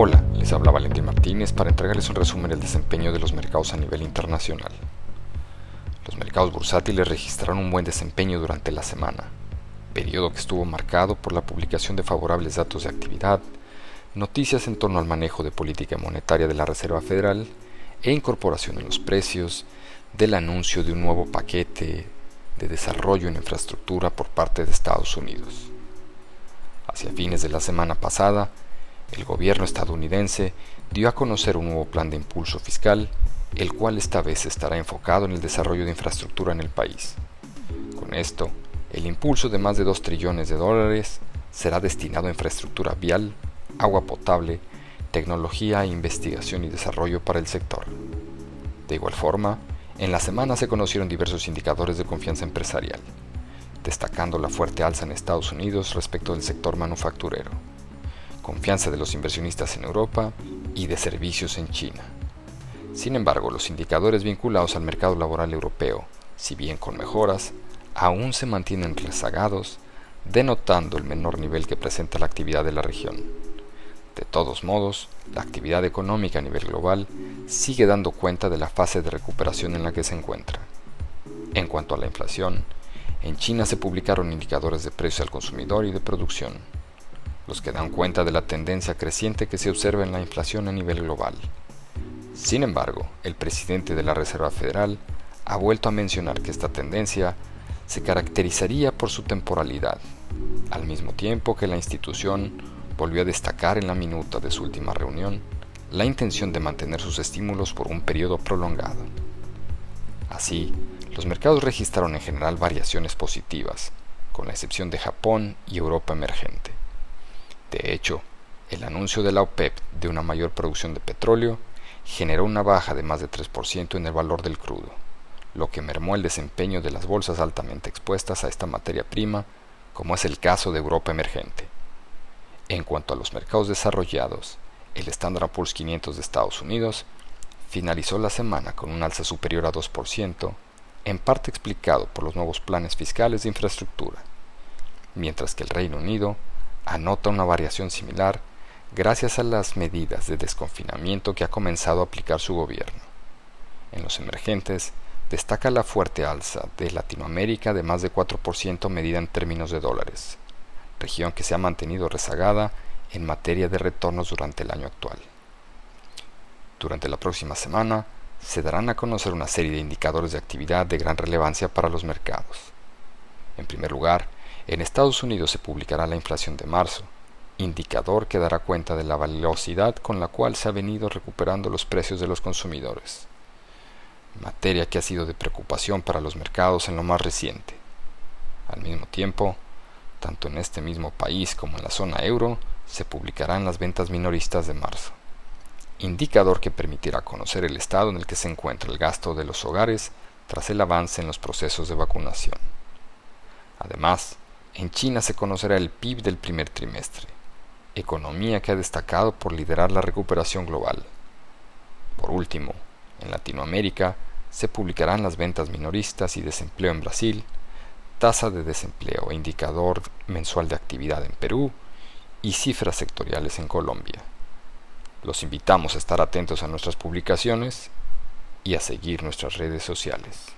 Hola, les habla Valentín Martínez para entregarles un resumen del desempeño de los mercados a nivel internacional. Los mercados bursátiles registraron un buen desempeño durante la semana, periodo que estuvo marcado por la publicación de favorables datos de actividad, noticias en torno al manejo de política monetaria de la Reserva Federal e incorporación en los precios del anuncio de un nuevo paquete de desarrollo en infraestructura por parte de Estados Unidos. Hacia fines de la semana pasada, el gobierno estadounidense dio a conocer un nuevo plan de impulso fiscal, el cual esta vez estará enfocado en el desarrollo de infraestructura en el país. Con esto, el impulso de más de 2 trillones de dólares será destinado a infraestructura vial, agua potable, tecnología, investigación y desarrollo para el sector. De igual forma, en la semana se conocieron diversos indicadores de confianza empresarial, destacando la fuerte alza en Estados Unidos respecto del sector manufacturero confianza de los inversionistas en Europa y de servicios en China. Sin embargo, los indicadores vinculados al mercado laboral europeo, si bien con mejoras, aún se mantienen rezagados, denotando el menor nivel que presenta la actividad de la región. De todos modos, la actividad económica a nivel global sigue dando cuenta de la fase de recuperación en la que se encuentra. En cuanto a la inflación, en China se publicaron indicadores de precio al consumidor y de producción los que dan cuenta de la tendencia creciente que se observa en la inflación a nivel global. Sin embargo, el presidente de la Reserva Federal ha vuelto a mencionar que esta tendencia se caracterizaría por su temporalidad, al mismo tiempo que la institución volvió a destacar en la minuta de su última reunión la intención de mantener sus estímulos por un periodo prolongado. Así, los mercados registraron en general variaciones positivas, con la excepción de Japón y Europa emergente. De hecho, el anuncio de la OPEP de una mayor producción de petróleo generó una baja de más de 3% en el valor del crudo, lo que mermó el desempeño de las bolsas altamente expuestas a esta materia prima, como es el caso de Europa emergente. En cuanto a los mercados desarrollados, el Standard Poor's 500 de Estados Unidos finalizó la semana con un alza superior a 2%, en parte explicado por los nuevos planes fiscales de infraestructura, mientras que el Reino Unido anota una variación similar gracias a las medidas de desconfinamiento que ha comenzado a aplicar su gobierno. En los emergentes, destaca la fuerte alza de Latinoamérica de más de 4% medida en términos de dólares, región que se ha mantenido rezagada en materia de retornos durante el año actual. Durante la próxima semana, se darán a conocer una serie de indicadores de actividad de gran relevancia para los mercados. En primer lugar, en Estados Unidos se publicará la inflación de marzo, indicador que dará cuenta de la velocidad con la cual se ha venido recuperando los precios de los consumidores, materia que ha sido de preocupación para los mercados en lo más reciente. Al mismo tiempo, tanto en este mismo país como en la zona euro, se publicarán las ventas minoristas de marzo, indicador que permitirá conocer el estado en el que se encuentra el gasto de los hogares tras el avance en los procesos de vacunación. Además, en China se conocerá el PIB del primer trimestre, economía que ha destacado por liderar la recuperación global. Por último, en Latinoamérica se publicarán las ventas minoristas y desempleo en Brasil, tasa de desempleo e indicador mensual de actividad en Perú y cifras sectoriales en Colombia. Los invitamos a estar atentos a nuestras publicaciones y a seguir nuestras redes sociales.